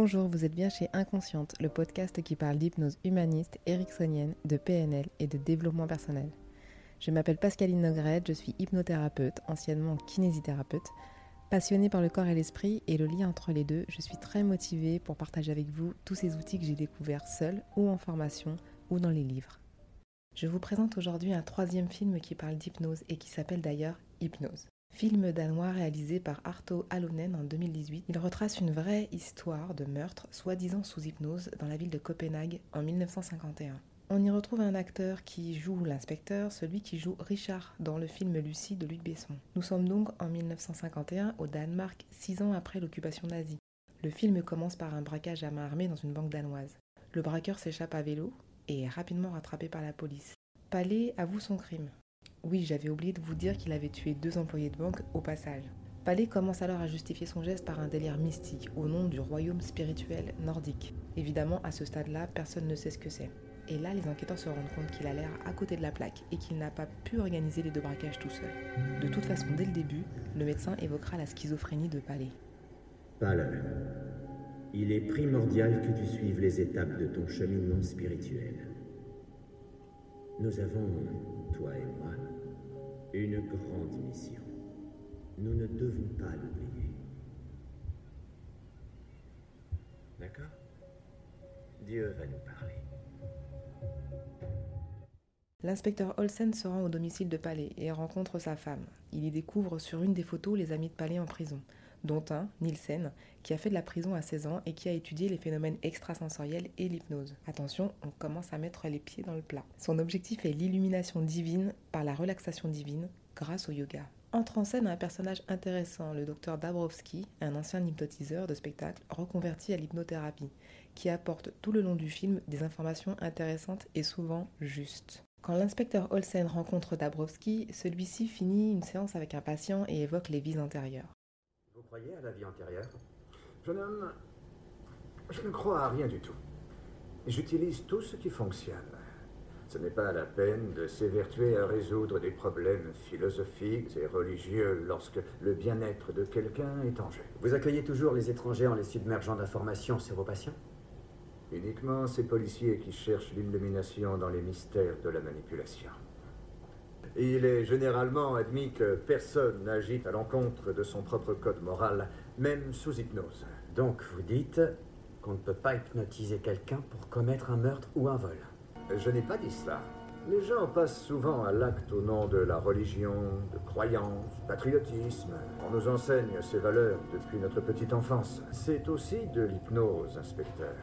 Bonjour, vous êtes bien chez Inconsciente, le podcast qui parle d'hypnose humaniste, ericksonienne, de PNL et de développement personnel. Je m'appelle Pascaline Nogret, je suis hypnothérapeute, anciennement kinésithérapeute. Passionnée par le corps et l'esprit et le lien entre les deux, je suis très motivée pour partager avec vous tous ces outils que j'ai découverts seul ou en formation ou dans les livres. Je vous présente aujourd'hui un troisième film qui parle d'hypnose et qui s'appelle d'ailleurs Hypnose. Film danois réalisé par Arto Alonen en 2018, il retrace une vraie histoire de meurtre, soi-disant sous hypnose, dans la ville de Copenhague en 1951. On y retrouve un acteur qui joue l'inspecteur, celui qui joue Richard dans le film Lucie de Luc Besson. Nous sommes donc en 1951 au Danemark, six ans après l'occupation nazie. Le film commence par un braquage à main armée dans une banque danoise. Le braqueur s'échappe à vélo et est rapidement rattrapé par la police. Palais avoue son crime. Oui, j'avais oublié de vous dire qu'il avait tué deux employés de banque au passage. Palais commence alors à justifier son geste par un délire mystique au nom du royaume spirituel nordique. Évidemment, à ce stade-là, personne ne sait ce que c'est. Et là, les enquêteurs se rendent compte qu'il a l'air à côté de la plaque et qu'il n'a pas pu organiser les deux braquages tout seul. De toute façon, dès le début, le médecin évoquera la schizophrénie de Palais. Palais, il est primordial que tu suives les étapes de ton cheminement spirituel. Nous avons, toi et moi, une grande mission. Nous ne devons pas l'oublier. D'accord? Dieu va nous parler. L'inspecteur Olsen se rend au domicile de Palais et rencontre sa femme. Il y découvre sur une des photos les amis de Palais en prison, dont un, Nielsen, qui a fait de la prison à 16 ans et qui a étudié les phénomènes extrasensoriels et l'hypnose. Attention, on commence à mettre les pieds dans le plat. Son objectif est l'illumination divine par la relaxation divine grâce au yoga. Entre en scène un personnage intéressant, le docteur Dabrowski, un ancien hypnotiseur de spectacle reconverti à l'hypnothérapie, qui apporte tout le long du film des informations intéressantes et souvent justes. Quand l'inspecteur Olsen rencontre Dabrowski, celui-ci finit une séance avec un patient et évoque les vies antérieures. Vous croyez à la vie antérieure? Jeune homme, je ne crois à rien du tout. J'utilise tout ce qui fonctionne. Ce n'est pas la peine de s'évertuer à résoudre des problèmes philosophiques et religieux lorsque le bien-être de quelqu'un est en jeu. Vous accueillez toujours les étrangers en les submergeant d'informations sur vos patients Uniquement ces policiers qui cherchent l'illumination dans les mystères de la manipulation. Il est généralement admis que personne n'agit à l'encontre de son propre code moral, même sous hypnose. Donc vous dites qu'on ne peut pas hypnotiser quelqu'un pour commettre un meurtre ou un vol Je n'ai pas dit cela. Les gens passent souvent à l'acte au nom de la religion, de croyance, patriotisme. On nous enseigne ces valeurs depuis notre petite enfance. C'est aussi de l'hypnose, inspecteur.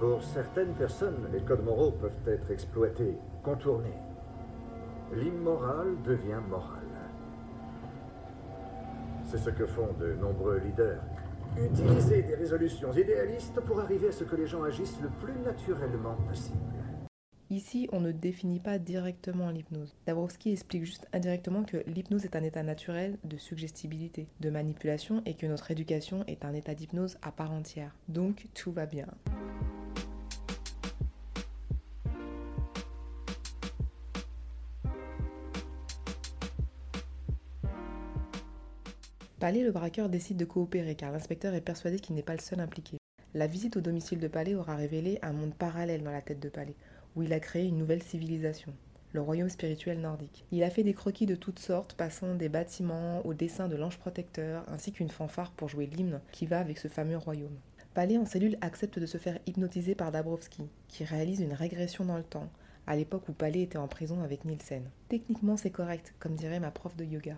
Pour certaines personnes, les codes moraux peuvent être exploités, contournés. L'immoral devient moral. C'est ce que font de nombreux leaders. Utiliser des résolutions idéalistes pour arriver à ce que les gens agissent le plus naturellement possible. Ici, on ne définit pas directement l'hypnose. Dabrowski explique juste indirectement que l'hypnose est un état naturel de suggestibilité, de manipulation et que notre éducation est un état d'hypnose à part entière. Donc tout va bien. Palais, le braqueur décide de coopérer car l'inspecteur est persuadé qu'il n'est pas le seul impliqué. La visite au domicile de Palais aura révélé un monde parallèle dans la tête de Palais, où il a créé une nouvelle civilisation, le royaume spirituel nordique. Il a fait des croquis de toutes sortes, passant des bâtiments au dessin de l'ange protecteur, ainsi qu'une fanfare pour jouer l'hymne qui va avec ce fameux royaume. Palais en cellule accepte de se faire hypnotiser par Dabrowski, qui réalise une régression dans le temps, à l'époque où Palais était en prison avec Nielsen. Techniquement c'est correct, comme dirait ma prof de yoga.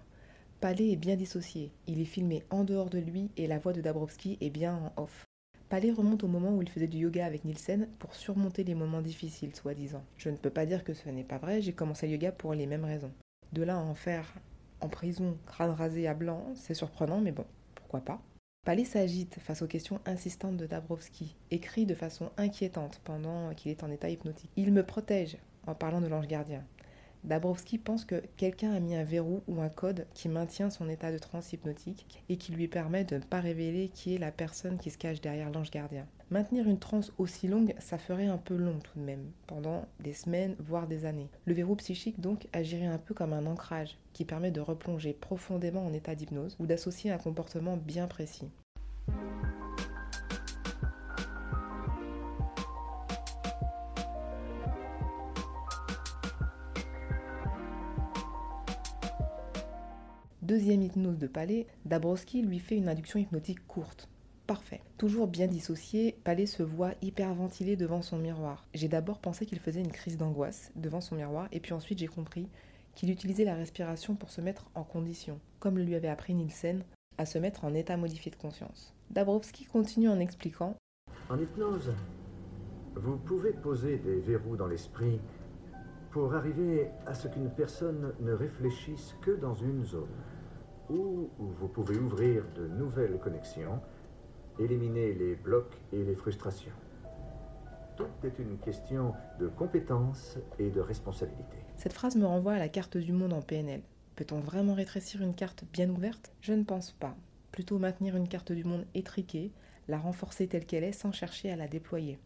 Palais est bien dissocié, il est filmé en dehors de lui et la voix de Dabrowski est bien en off. Palais remonte au moment où il faisait du yoga avec Nielsen pour surmonter les moments difficiles, soi-disant. Je ne peux pas dire que ce n'est pas vrai, j'ai commencé le yoga pour les mêmes raisons. De là à en faire en prison, crâne rasé à blanc, c'est surprenant, mais bon, pourquoi pas. Palais s'agite face aux questions insistantes de Dabrowski, écrit de façon inquiétante pendant qu'il est en état hypnotique. Il me protège en parlant de l'ange gardien. Dabrowski pense que quelqu'un a mis un verrou ou un code qui maintient son état de transe hypnotique et qui lui permet de ne pas révéler qui est la personne qui se cache derrière l'ange gardien. Maintenir une transe aussi longue, ça ferait un peu long tout de même, pendant des semaines, voire des années. Le verrou psychique donc agirait un peu comme un ancrage qui permet de replonger profondément en état d'hypnose ou d'associer un comportement bien précis. Deuxième hypnose de Palais, Dabrowski lui fait une induction hypnotique courte. Parfait. Toujours bien dissocié, Palais se voit hyperventilé devant son miroir. J'ai d'abord pensé qu'il faisait une crise d'angoisse devant son miroir, et puis ensuite j'ai compris qu'il utilisait la respiration pour se mettre en condition, comme le lui avait appris Nielsen, à se mettre en état modifié de conscience. Dabrowski continue en expliquant En hypnose, vous pouvez poser des verrous dans l'esprit pour arriver à ce qu'une personne ne réfléchisse que dans une zone, ou vous pouvez ouvrir de nouvelles connexions, éliminer les blocs et les frustrations. Tout est une question de compétence et de responsabilité. Cette phrase me renvoie à la carte du monde en PNL. Peut-on vraiment rétrécir une carte bien ouverte? Je ne pense pas. Plutôt maintenir une carte du monde étriquée, la renforcer telle qu'elle est sans chercher à la déployer.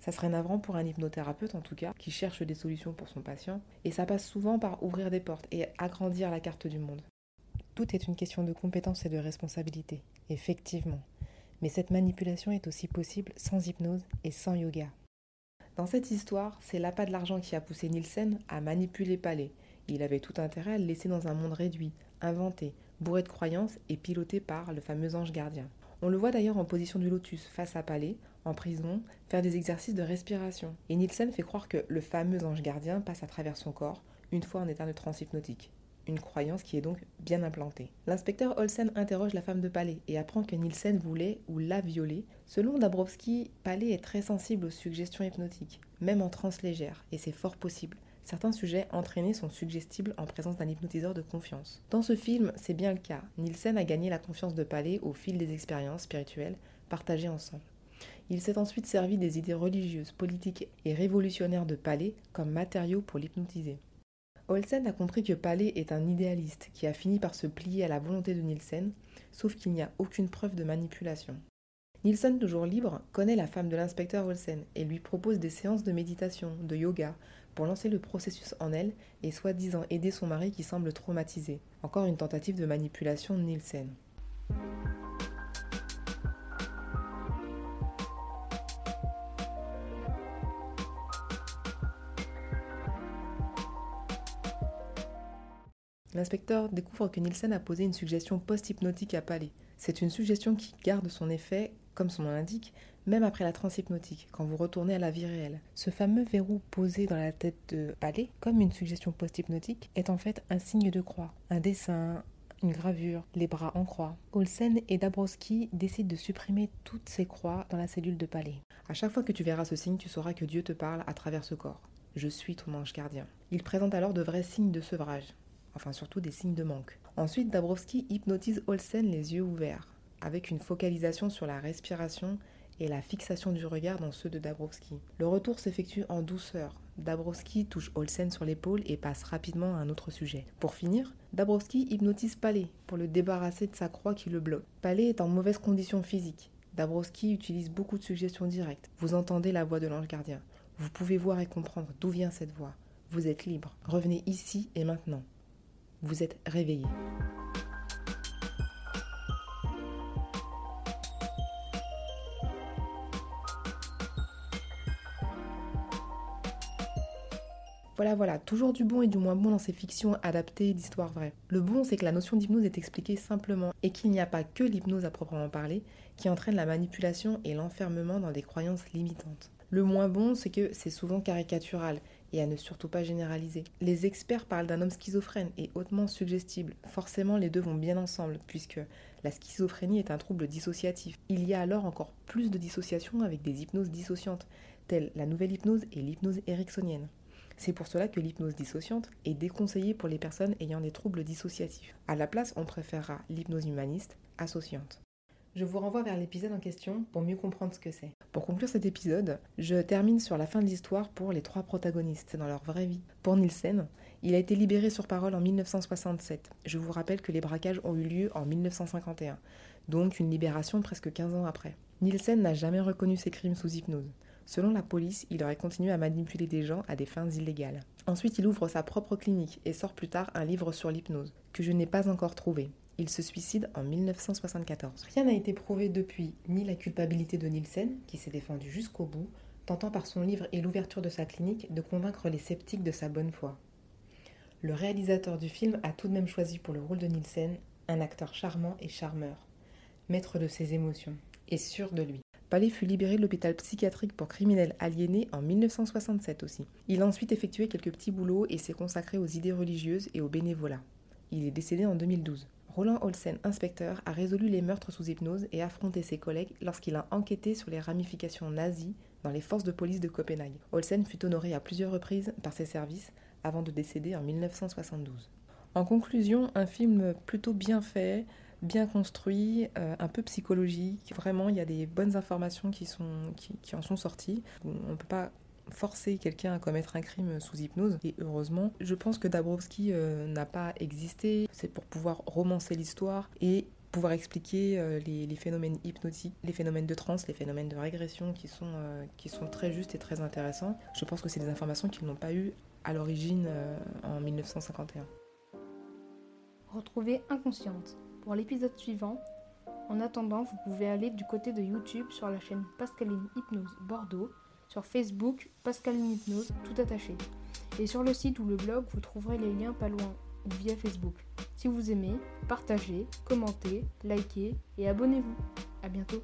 Ça serait navrant pour un hypnothérapeute en tout cas, qui cherche des solutions pour son patient, et ça passe souvent par ouvrir des portes et agrandir la carte du monde. Tout est une question de compétence et de responsabilité, effectivement. Mais cette manipulation est aussi possible sans hypnose et sans yoga. Dans cette histoire, c'est l'appât de l'argent qui a poussé Nielsen à manipuler Palais. Il avait tout intérêt à le laisser dans un monde réduit, inventé, bourré de croyances et piloté par le fameux ange gardien. On le voit d'ailleurs en position du lotus face à Palais, en prison, faire des exercices de respiration. Et Nielsen fait croire que le fameux ange gardien passe à travers son corps, une fois en état de transe hypnotique. Une croyance qui est donc bien implantée. L'inspecteur Olsen interroge la femme de Palais et apprend que Nielsen voulait ou l'a violée. Selon Dabrowski, Palais est très sensible aux suggestions hypnotiques, même en transe légère, et c'est fort possible. Certains sujets entraînés sont suggestibles en présence d'un hypnotiseur de confiance. Dans ce film, c'est bien le cas. Nielsen a gagné la confiance de Palais au fil des expériences spirituelles partagées ensemble. Il s'est ensuite servi des idées religieuses, politiques et révolutionnaires de Palais comme matériaux pour l'hypnotiser. Olsen a compris que Palais est un idéaliste qui a fini par se plier à la volonté de Nielsen, sauf qu'il n'y a aucune preuve de manipulation. Nielsen, toujours libre, connaît la femme de l'inspecteur Olsen et lui propose des séances de méditation, de yoga, pour lancer le processus en elle et soi-disant aider son mari qui semble traumatisé. Encore une tentative de manipulation de Nielsen. L'inspecteur découvre que Nielsen a posé une suggestion post-hypnotique à Palais. C'est une suggestion qui garde son effet, comme son nom l'indique, même après la transhypnotique, quand vous retournez à la vie réelle. Ce fameux verrou posé dans la tête de Palais, comme une suggestion post-hypnotique, est en fait un signe de croix, un dessin, une gravure, les bras en croix. Olsen et Dabrowski décident de supprimer toutes ces croix dans la cellule de Palais. À chaque fois que tu verras ce signe, tu sauras que Dieu te parle à travers ce corps. Je suis ton ange gardien. Il présente alors de vrais signes de sevrage enfin surtout des signes de manque. Ensuite, Dabrowski hypnotise Olsen les yeux ouverts, avec une focalisation sur la respiration et la fixation du regard dans ceux de Dabrowski. Le retour s'effectue en douceur. Dabrowski touche Olsen sur l'épaule et passe rapidement à un autre sujet. Pour finir, Dabrowski hypnotise Palais pour le débarrasser de sa croix qui le bloque. Palais est en mauvaise condition physique. Dabrowski utilise beaucoup de suggestions directes. Vous entendez la voix de l'ange gardien. Vous pouvez voir et comprendre d'où vient cette voix. Vous êtes libre. Revenez ici et maintenant vous êtes réveillé. Voilà, voilà, toujours du bon et du moins bon dans ces fictions adaptées d'histoires vraies. Le bon, c'est que la notion d'hypnose est expliquée simplement et qu'il n'y a pas que l'hypnose à proprement parler qui entraîne la manipulation et l'enfermement dans des croyances limitantes. Le moins bon, c'est que c'est souvent caricatural et à ne surtout pas généraliser. Les experts parlent d'un homme schizophrène et hautement suggestible. Forcément, les deux vont bien ensemble, puisque la schizophrénie est un trouble dissociatif. Il y a alors encore plus de dissociation avec des hypnoses dissociantes, telles la nouvelle hypnose et l'hypnose ericksonienne. C'est pour cela que l'hypnose dissociante est déconseillée pour les personnes ayant des troubles dissociatifs. À la place, on préférera l'hypnose humaniste associante. Je vous renvoie vers l'épisode en question pour mieux comprendre ce que c'est. Pour conclure cet épisode, je termine sur la fin de l'histoire pour les trois protagonistes dans leur vraie vie. Pour Nielsen, il a été libéré sur parole en 1967. Je vous rappelle que les braquages ont eu lieu en 1951, donc une libération presque 15 ans après. Nielsen n'a jamais reconnu ses crimes sous hypnose. Selon la police, il aurait continué à manipuler des gens à des fins illégales. Ensuite, il ouvre sa propre clinique et sort plus tard un livre sur l'hypnose, que je n'ai pas encore trouvé. Il se suicide en 1974. Rien n'a été prouvé depuis, ni la culpabilité de Nielsen, qui s'est défendu jusqu'au bout, tentant par son livre et l'ouverture de sa clinique de convaincre les sceptiques de sa bonne foi. Le réalisateur du film a tout de même choisi pour le rôle de Nielsen un acteur charmant et charmeur, maître de ses émotions et sûr de lui. Palais fut libéré de l'hôpital psychiatrique pour criminels aliénés en 1967 aussi. Il a ensuite effectué quelques petits boulots et s'est consacré aux idées religieuses et au bénévolat. Il est décédé en 2012. Roland Olsen, inspecteur, a résolu les meurtres sous hypnose et affronté ses collègues lorsqu'il a enquêté sur les ramifications nazies dans les forces de police de Copenhague. Olsen fut honoré à plusieurs reprises par ses services avant de décéder en 1972. En conclusion, un film plutôt bien fait, bien construit, euh, un peu psychologique. Vraiment, il y a des bonnes informations qui, sont, qui, en sont sorties. On ne peut pas forcer quelqu'un à commettre un crime sous hypnose. Et heureusement, je pense que Dabrowski euh, n'a pas existé. C'est pour pouvoir romancer l'histoire et pouvoir expliquer euh, les, phénomènes hypnotiques, les phénomènes de transe, les phénomènes de régression qui sont, qui sont très justes et très intéressants. Je pense que c'est des informations qu'ils n'ont pas eues à l'origine en 1951. Retrouvez Inconsciente pour l'épisode suivant. En attendant, vous pouvez aller du côté de YouTube sur la chaîne Pascaline Hypnose Bordeaux, sur Facebook Pascaline Hypnose tout attaché, et sur le site ou le blog vous trouverez les liens pas loin ou via Facebook. Si vous aimez, partagez, commentez, likez et abonnez-vous. A bientôt